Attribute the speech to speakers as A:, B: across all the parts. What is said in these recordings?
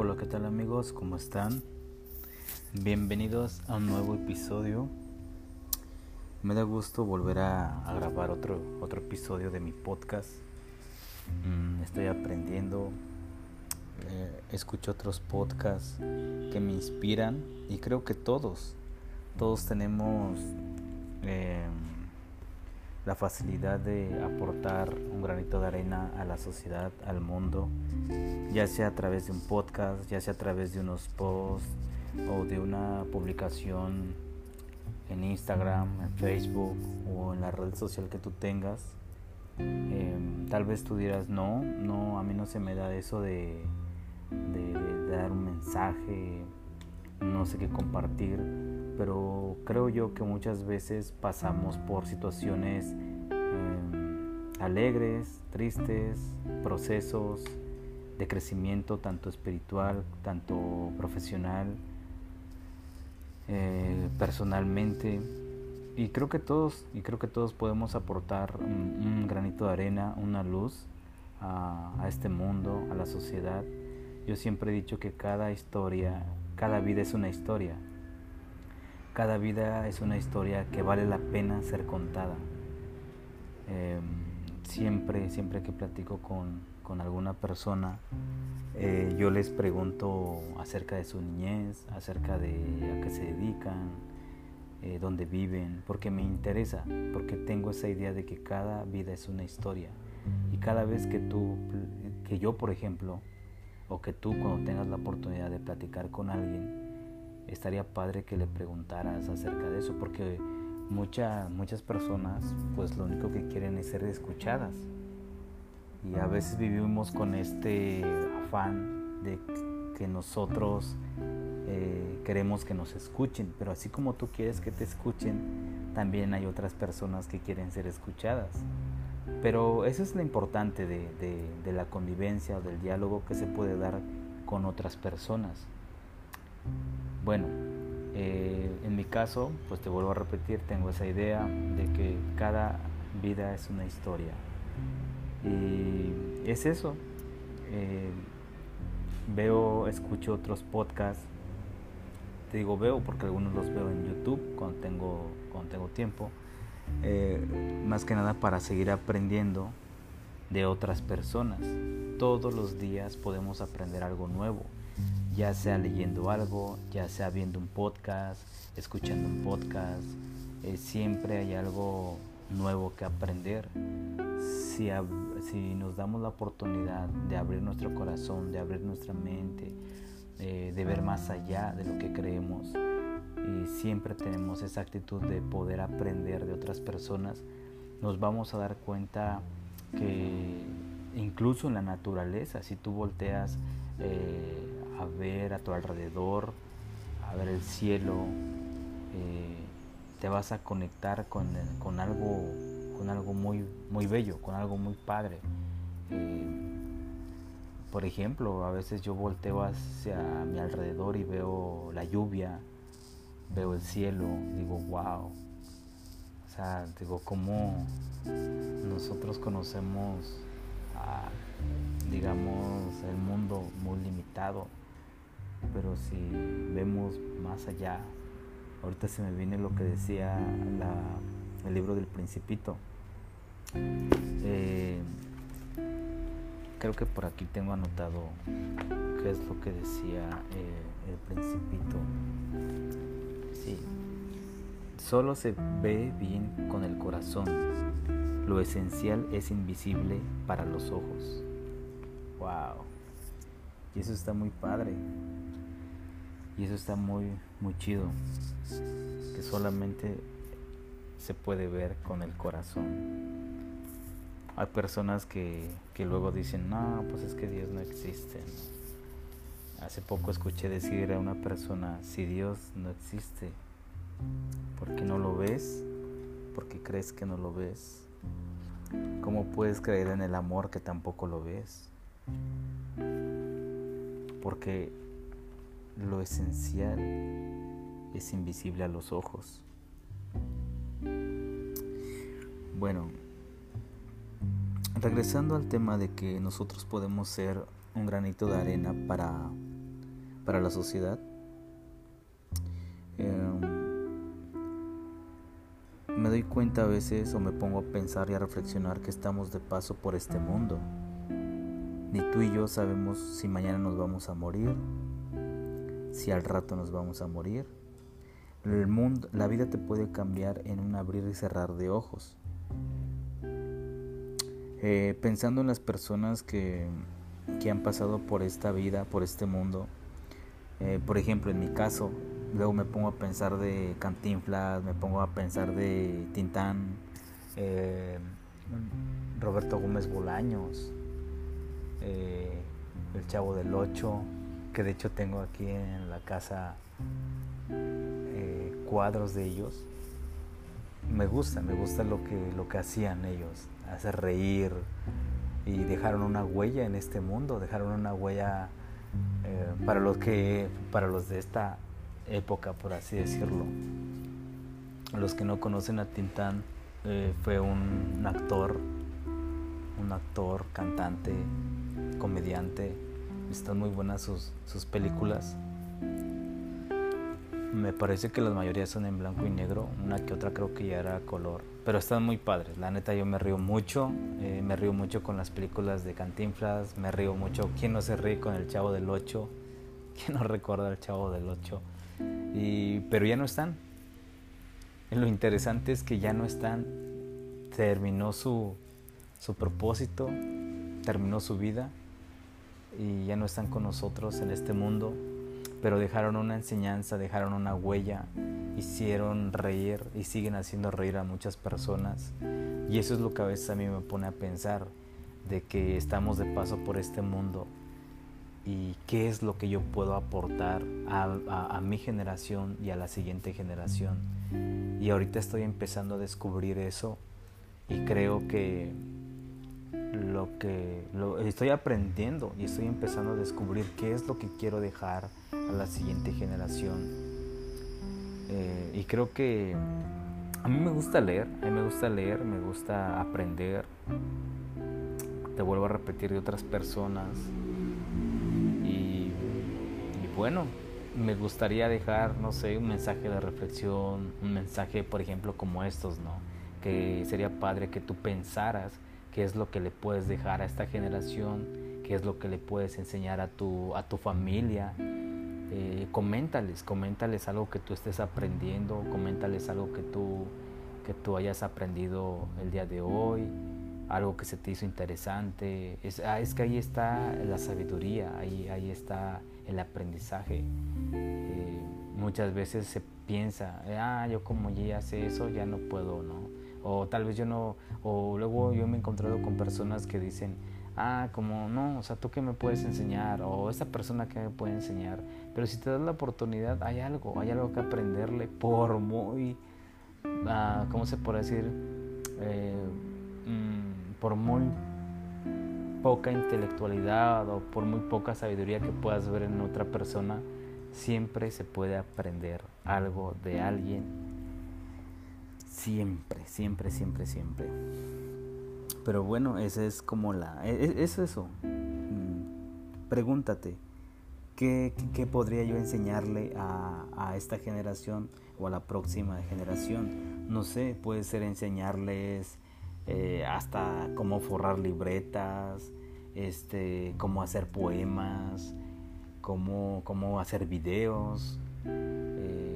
A: Hola, ¿qué tal amigos? ¿Cómo están? Bienvenidos a un nuevo episodio. Me da gusto volver a, grabar otro, otro episodio de mi podcast. Mm, estoy aprendiendo, eh, escucho otros podcasts que me inspiran y creo que todos, todos tenemos eh, la facilidad de aportar un granito de arena a la sociedad, al mundo, ya sea a través de un podcast, ya sea a través de unos posts o de una publicación en Instagram, en Facebook o en la red social que tú tengas. Em, tal vez tú dirás, no, no, a mí no se me da eso de, de dar un mensaje, no sé qué compartir pero creo yo que muchas veces pasamos por situaciones em, alegres, tristes, procesos de crecimiento tanto espiritual, tanto profesional, eh, personalmente. Y creo que todos, y creo que todos podemos aportar un, granito de arena, una luz a, a este mundo, a la sociedad. Yo siempre he dicho que cada historia, cada vida es una historia cada vida es una historia que vale la pena ser contada. Em, siempre, siempre que platico con, alguna persona, eh, yo les pregunto acerca de su niñez, acerca de a qué se dedican, eh, dónde viven, porque me interesa, porque tengo esa idea de que cada vida es una historia. Y cada vez que tú, que yo por ejemplo, o que tú cuando tengas la oportunidad de platicar con alguien, estaría padre que le preguntaras acerca de eso, porque muchas personas pues lo único que quieren es ser escuchadas. Y a veces vivimos con este afán de que nosotros eh, queremos que nos escuchen, pero así como tú quieres que te escuchen, también hay otras personas que quieren ser escuchadas. Pero eso es lo importante de, de la convivencia o del diálogo que se puede dar con otras personas. Bueno, eh, en mi caso, pues te vuelvo a repetir, tengo esa idea de que cada vida es una historia. Y es eso. Eh, veo, escucho otros podcasts. Te digo veo porque algunos los veo en YouTube cuando tengo, cuando tengo tiempo. Eh, más que nada para seguir aprendiendo de otras personas. Todos los días podemos aprender algo nuevo ya sea leyendo algo, ya sea viendo un podcast, escuchando un podcast, eh, siempre hay algo nuevo que aprender. Si, si, nos damos la oportunidad de abrir nuestro corazón, de abrir nuestra mente, eh, de ver más allá de lo que creemos, y siempre tenemos esa actitud de poder aprender de otras personas, nos vamos a dar cuenta que incluso en la naturaleza, si tú volteas eh, a ver a tu alrededor, a ver el cielo, eh, te vas a conectar con, con, algo, con algo muy, muy bello, con algo muy padre. Eh, por ejemplo, a veces yo volteo hacia mi alrededor y veo la lluvia, veo el cielo, digo, wow. O sea, digo, cómo nosotros conocemos, digamos, el mundo muy limitado pero si vemos más allá, ahorita se me viene lo que decía el libro del principito. Eh, creo que por aquí tengo anotado qué es lo que decía eh, el principito. Sí, solo se ve bien con el corazón. Lo esencial es invisible para los ojos. Wow. Y eso está muy padre. Y eso está muy, muy chido. Que solamente se puede ver con el corazón. Hay personas que, que luego dicen, no, pues es que Dios no existe. Hace poco escuché decir a una persona, si Dios no existe, ¿por qué no lo ves? ¿Por qué crees que no lo ves? ¿Cómo puedes creer en el amor que tampoco lo ves? Porque lo esencial es invisible a los ojos. Bueno, regresando al tema de que nosotros podemos ser un granito de arena para para la sociedad. Em, me doy cuenta a veces o me pongo a pensar y a reflexionar que estamos de paso por este mundo. Ni tú y yo sabemos si mañana nos vamos a morir, si al rato nos vamos a morir. El mundo, la vida te puede cambiar en un abrir y cerrar de ojos. Eh, pensando en las personas que, que, han pasado por esta vida, por este mundo, eh, por ejemplo, en mi caso, Luego me pongo a pensar de Cantinflas, me pongo a pensar de Tintán, eh, Roberto Gómez Bolaños, El Chavo del Ocho, que de hecho tengo aquí en la casa eh, cuadros de ellos. Me gusta, me gusta lo que, lo que hacían ellos, hacer reír y dejaron una huella en este mundo, dejaron una huella para los que, para los de esta época, por así decirlo. Los que no conocen a Tintán, eh, fue un, actor, un actor, cantante, comediante. Están muy buenas sus, sus películas. Me parece que las mayorías son en blanco y negro, una que otra creo que ya era color, pero están muy padres. La neta yo me río mucho, eh, me río mucho con las películas de Cantinflas, me río mucho. ¿Quién no se ríe con el Chavo del Ocho? ¿Quién no recuerda el Chavo del Ocho? Y, pero ya no están. Lo interesante es que ya no están. Terminó su, su propósito, terminó su vida y ya no están con nosotros en este mundo, pero dejaron una enseñanza, dejaron una huella, hicieron reír y siguen haciendo reír a muchas personas. Y eso es lo que a veces a mí me pone a pensar, de que estamos de paso por este mundo y qué es lo que yo puedo aportar a, mi generación y a la siguiente generación. Y ahorita estoy empezando a descubrir eso y creo que lo que estoy aprendiendo y estoy empezando a descubrir qué es lo que quiero dejar a la siguiente generación. Eh, y creo que a mí me gusta leer, a mí me gusta leer, me gusta aprender. Te vuelvo a repetir de otras personas, bueno, me gustaría dejar, no sé, un mensaje de reflexión, un mensaje, por ejemplo, como estos, ¿no? Que sería padre que tú pensaras qué es lo que le puedes dejar a esta generación, qué es lo que le puedes enseñar a tu, a tu familia. Eh, coméntales, coméntales algo que tú estés aprendiendo, coméntales algo que tú, que tú hayas aprendido el día de hoy, algo que se te hizo interesante. Es, ah, es que ahí está la sabiduría, ahí, ahí está el aprendizaje. Eh, muchas veces se piensa, ah, yo como ya sé eso, ya no puedo, ¿no? O tal vez yo no, o luego yo me he encontrado con personas que dicen, ah, como no, o sea, tú qué me puedes enseñar, o esa persona que me puede enseñar. Pero si te das la oportunidad, hay algo, hay algo que aprenderle, por muy, ah, ¿cómo se puede decir? Eh, mm, por muy poca intelectualidad o por muy poca sabiduría que puedas ver en otra persona, siempre se puede aprender algo de alguien. Siempre, siempre, siempre, siempre. Pero bueno, esa es como la... E, e, es, eso. Mm, pregúntate, ¿qué, ¿qué, podría yo enseñarle a, a esta generación o a la próxima generación? No sé, puede ser enseñarles eh, hasta cómo forrar libretas, este, cómo hacer poemas, cómo, cómo hacer videos. Eh,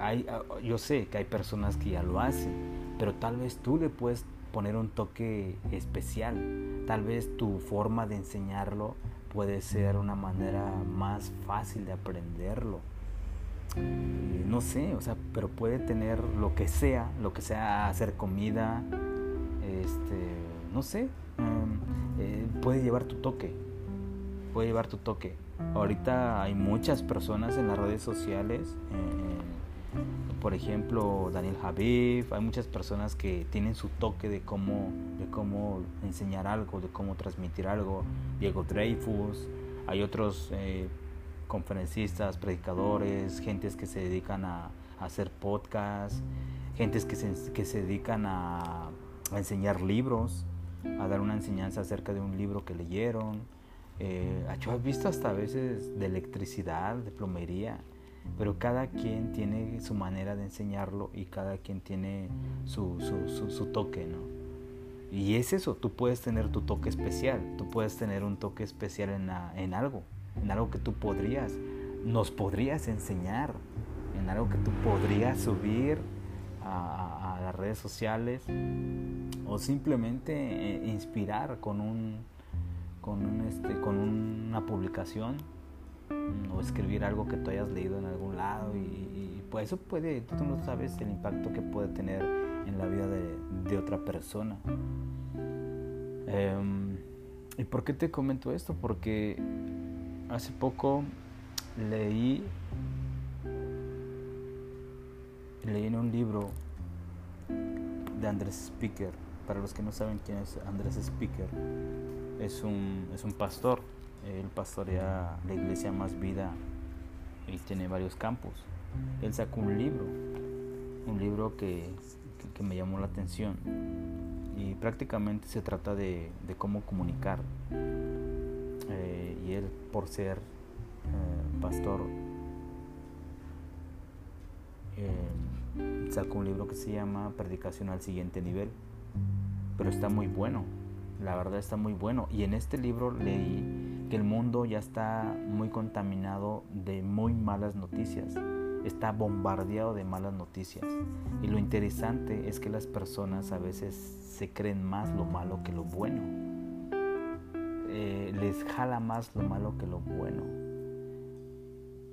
A: hay, ah, yo sé que hay personas que ya lo hacen, pero tal vez tú le puedes poner un toque especial. Tal vez tu forma de enseñarlo puede ser una manera más fácil de aprenderlo. no sé, o sea, pero puede tener lo que sea, lo que sea hacer comida, este, no sé, em, eh, puede llevar tu toque, puede llevar tu toque. Ahorita hay muchas personas en las redes sociales, eh, por ejemplo Daniel Javif, hay muchas personas que tienen su toque de cómo, de cómo enseñar algo, de cómo transmitir algo. Diego Dreyfus, hay otros eh, conferencistas, predicadores, gentes que se dedican a, hacer podcasts, gentes que que se dedican a a enseñar libros, a dar una enseñanza acerca de un libro que leyeron. Eh, he visto hasta veces de electricidad, de plomería, pero cada quien tiene su manera de enseñarlo y cada quien tiene su, su, su, toque, ¿no? Y es eso, tú puedes tener tu toque especial, tú puedes tener un toque especial en, en algo, en algo que tú podrías, nos podrías enseñar, en algo que tú podrías subir a, las redes sociales o simplemente eh, inspirar con un con este con una publicación o escribir algo que tú hayas leído en algún lado y, pues eso puede, tú no sabes el impacto que puede tener en la vida de, otra persona. Em, ¿Y por qué te comento esto? Porque hace poco leí, leí en un libro de Andrés Speaker. Para los que no saben quién es Andrés Speaker, es un, es un pastor él pastorea la iglesia Más Vida y tiene varios campos. Él sacó un libro, un libro que, me llamó la atención y prácticamente se trata de, cómo comunicar. Eh, y él, por ser eh, pastor, eh, sacó un libro que se llama Predicación al siguiente nivel, pero está muy bueno la verdad está muy bueno. Y en este libro leí que el mundo ya está muy contaminado de muy malas noticias. Está bombardeado de malas noticias. Y lo interesante es que las personas a veces se creen más lo malo que lo bueno. Eh, les jala más lo malo que lo bueno.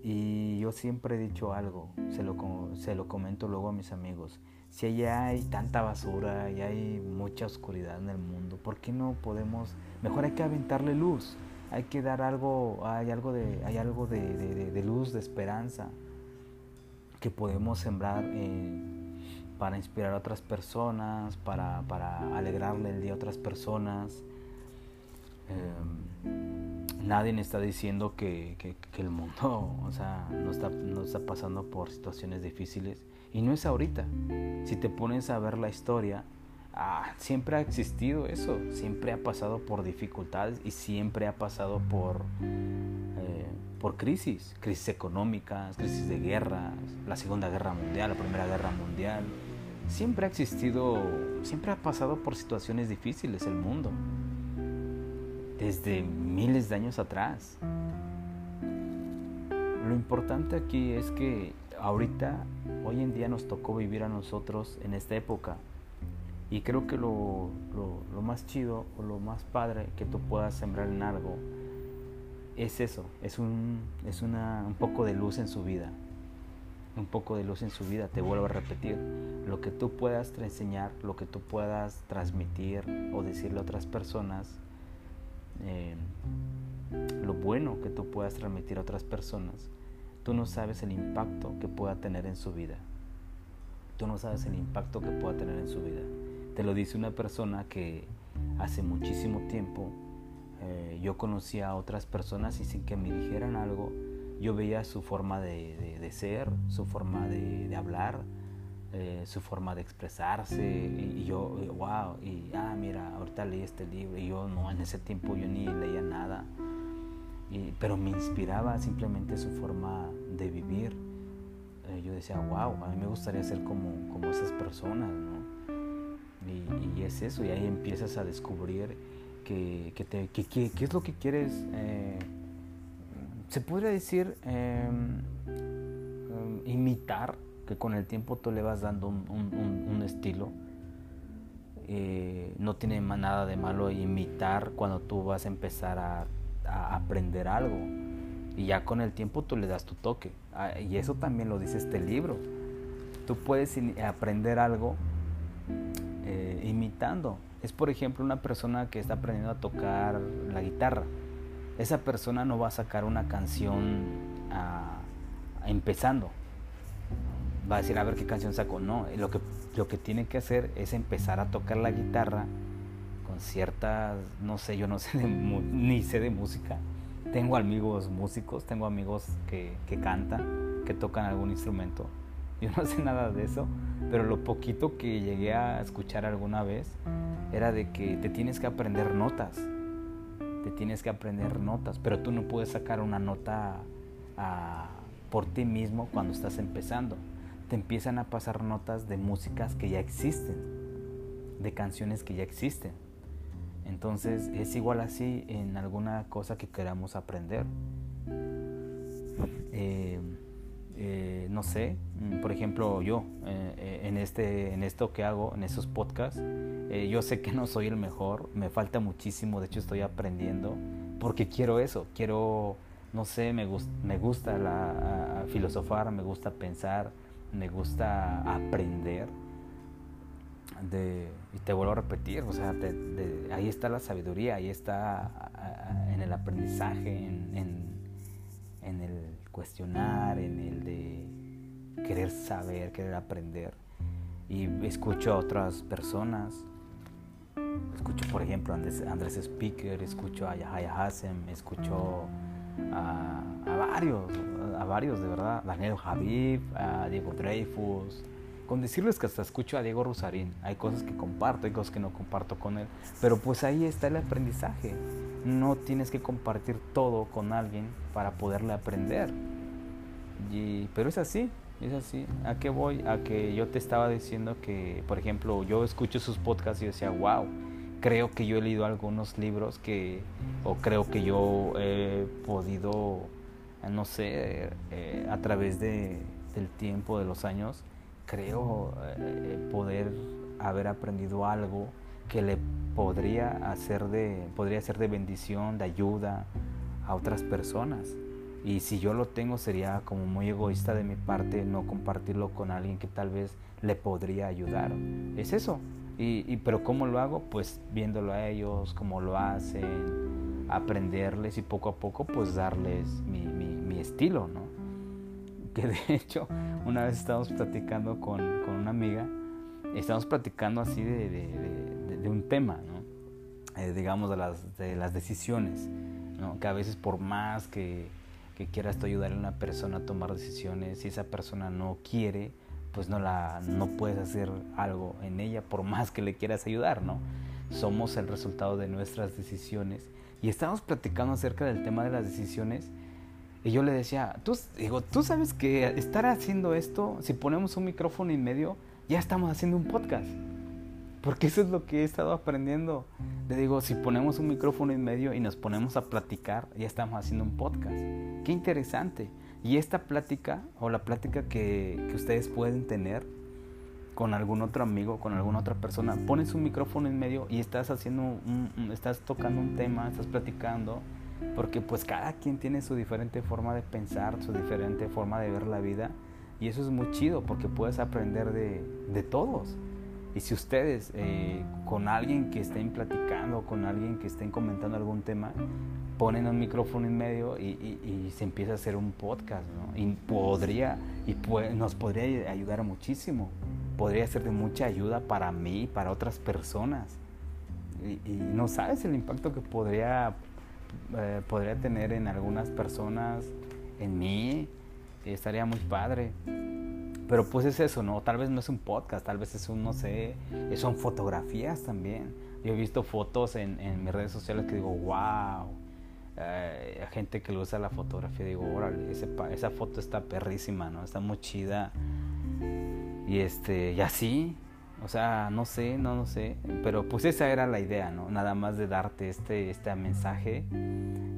A: Y yo siempre he dicho algo, se lo, se lo comento luego a mis amigos si allá hay tanta basura y hay mucha oscuridad en el mundo, ¿por qué no podemos? Mejor hay que aventarle luz, hay que dar algo, hay algo de, hay algo de, luz, de esperanza que podemos sembrar eh, para inspirar a otras personas, para, alegrarle el día a otras personas. Em, nadie está diciendo que, el mundo o sea, no, está, no está pasando por situaciones difíciles y no es ahorita. Si te pones a ver la historia, ah, siempre ha existido eso, siempre ha pasado por dificultades y siempre ha pasado por, eh, por crisis, crisis económicas, crisis de guerras, la Segunda Guerra Mundial, la Primera Guerra Mundial. Siempre ha existido, siempre ha pasado por situaciones difíciles el mundo, desde miles de años atrás. Lo importante aquí es que ahorita, hoy en día nos tocó vivir a nosotros en esta época. Y creo que lo, más chido o lo más padre que tú puedas sembrar en algo es eso, es, un, es una, un poco de luz en su vida. Un poco de luz en su vida, te vuelvo a repetir. Lo que tú puedas enseñar, lo que tú puedas transmitir o decirle a otras personas, eh, lo bueno que tú puedas transmitir a otras personas, Tú no sabes el impacto que pueda tener en su vida. Tú no sabes el impacto que pueda tener en su vida. Te lo dice una persona que hace muchísimo tiempo eh, yo conocía a otras personas y sin que me dijeran algo, yo veía su forma de, ser, su forma de, hablar, eh, su forma de expresarse y, yo, wow, y ah, mira, ahorita leí este libro y yo no, en ese tiempo yo ni leía nada pero me inspiraba simplemente su forma de vivir. Eh, yo decía, wow, a mí me gustaría ser como, como esas personas, ¿no? Y, es eso, y ahí empiezas a descubrir que, que, es lo que quieres, eh, se podría decir, em, imitar, que con el tiempo tú le vas dando un, estilo. Eh, no tiene nada de malo imitar cuando tú vas a empezar a a aprender algo. Y ya con el tiempo tú le das tu toque. Ah, y eso también lo dice este libro. Tú puedes aprender algo eh, imitando. Es por ejemplo una persona que está aprendiendo a tocar la guitarra. Esa persona no va a sacar una canción ah, empezando. Va a decir a ver qué canción saco. No, lo que, lo que tiene que hacer es empezar a tocar la guitarra con ciertas, no sé, yo no sé ni sé de música. Tengo amigos músicos, tengo amigos que, que cantan, que tocan algún instrumento. Yo no sé nada de eso, pero lo poquito que llegué a escuchar alguna vez era de que te tienes que aprender notas. te tienes que aprender notas, pero tú no puedes sacar una nota por ti mismo cuando estás empezando. Te empiezan a pasar notas de músicas que ya existen, de canciones que ya existen. Entonces es igual así en alguna cosa que queramos aprender. No sé, mm, por ejemplo yo eh, en, este, en esto que hago, en esos podcasts, yo sé que no soy el mejor, me falta muchísimo, de hecho estoy aprendiendo, porque quiero eso, quiero, no sé, me, me gusta la, filosofar, me gusta pensar, me gusta aprender. De, y te vuelvo a repetir, o sea, ahí está la sabiduría, ahí está en el aprendizaje, en, en el cuestionar, en el de querer saber, querer aprender. Y escucho a otras personas. Escucho, por ejemplo, a Andrés, Speaker, escucho a Yahya Hassem, escucho a, a, varios, a varios de verdad, Daniel Javib, a Diego Dreyfus. Con decirles que hasta escucho a Diego Rosarín, hay cosas que comparto, hay cosas que no comparto con él, pero pues ahí está el aprendizaje no tienes que compartir todo con alguien para poderle aprender. Y, pero es así, es así. ¿A qué voy? A que yo te estaba diciendo que, por ejemplo, yo escucho sus podcasts y decía, wow, creo que yo he leído algunos libros que, o creo que yo he podido, no sé, eh, a través de, del tiempo, de los años, creo eh, poder haber aprendido algo que le podría hacer de, podría ser de bendición, de ayuda a otras personas. Y si yo lo tengo sería como muy egoísta de mi parte no compartirlo con alguien que tal vez le podría ayudar. Es eso. Y, pero ¿cómo lo hago? Pues viéndolo a ellos, cómo lo hacen, aprenderles y poco a poco pues darles mi, mi, estilo, ¿no? Que de hecho una vez estábamos platicando con, con una amiga, estábamos platicando así de, de un tema, ¿no? Eh, digamos, de las, de las decisiones, ¿no? que a veces por más que, que quieras tú ayudar a una persona a tomar decisiones, si esa persona no quiere, pues no, la, no puedes hacer algo en ella por más que le quieras ayudar, ¿no? Somos el resultado de nuestras decisiones. Y estábamos platicando acerca del tema de las decisiones. Y yo le decía, tú, digo, tú sabes que estar haciendo esto, si ponemos un micrófono en medio, ya estamos haciendo un podcast. Porque eso es lo que he estado aprendiendo. Le digo, si ponemos un micrófono en medio y nos ponemos a platicar, ya estamos haciendo un podcast. Qué interesante. Y esta plática o la plática que, ustedes pueden tener con algún otro amigo, con alguna otra persona, pones un micrófono en medio y estás haciendo, estás tocando un tema, estás platicando, porque pues cada quien tiene su diferente forma de pensar, su diferente forma de ver la vida y eso es muy chido porque puedes aprender de, de todos. Y si ustedes eh, con alguien que estén platicando, con alguien que estén comentando algún tema, ponen un micrófono en medio y, se empieza a hacer un podcast, ¿no? Y podría, y nos podría ayudar muchísimo. Podría ser de mucha ayuda para mí para otras personas. Y, no sabes el impacto que podría, eh, podría tener en algunas personas, en mí. Estaría muy padre. Pero pues es eso, ¿no? Tal vez no es un podcast, tal vez es un, no sé, son fotografías también. Yo he visto fotos en, en mis redes sociales que digo, wow. Eh, gente que le usa la fotografía, digo, órale, esa foto está perrísima, ¿no? Está muy chida. Y este, y así, o sea, no sé, no, no sé. Pero pues esa era la idea, ¿no? Nada más de darte este, este mensaje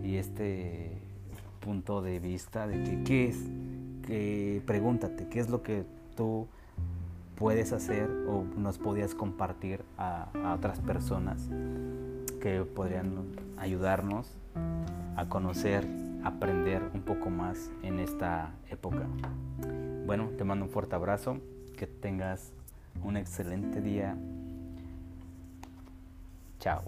A: y este punto de vista de que qué es pregúntate qué es lo que tú puedes hacer o nos podías compartir a, otras personas que podrían ayudarnos a conocer, aprender un poco más en esta época. Bueno, te mando un fuerte abrazo, que tengas un excelente día. Chao.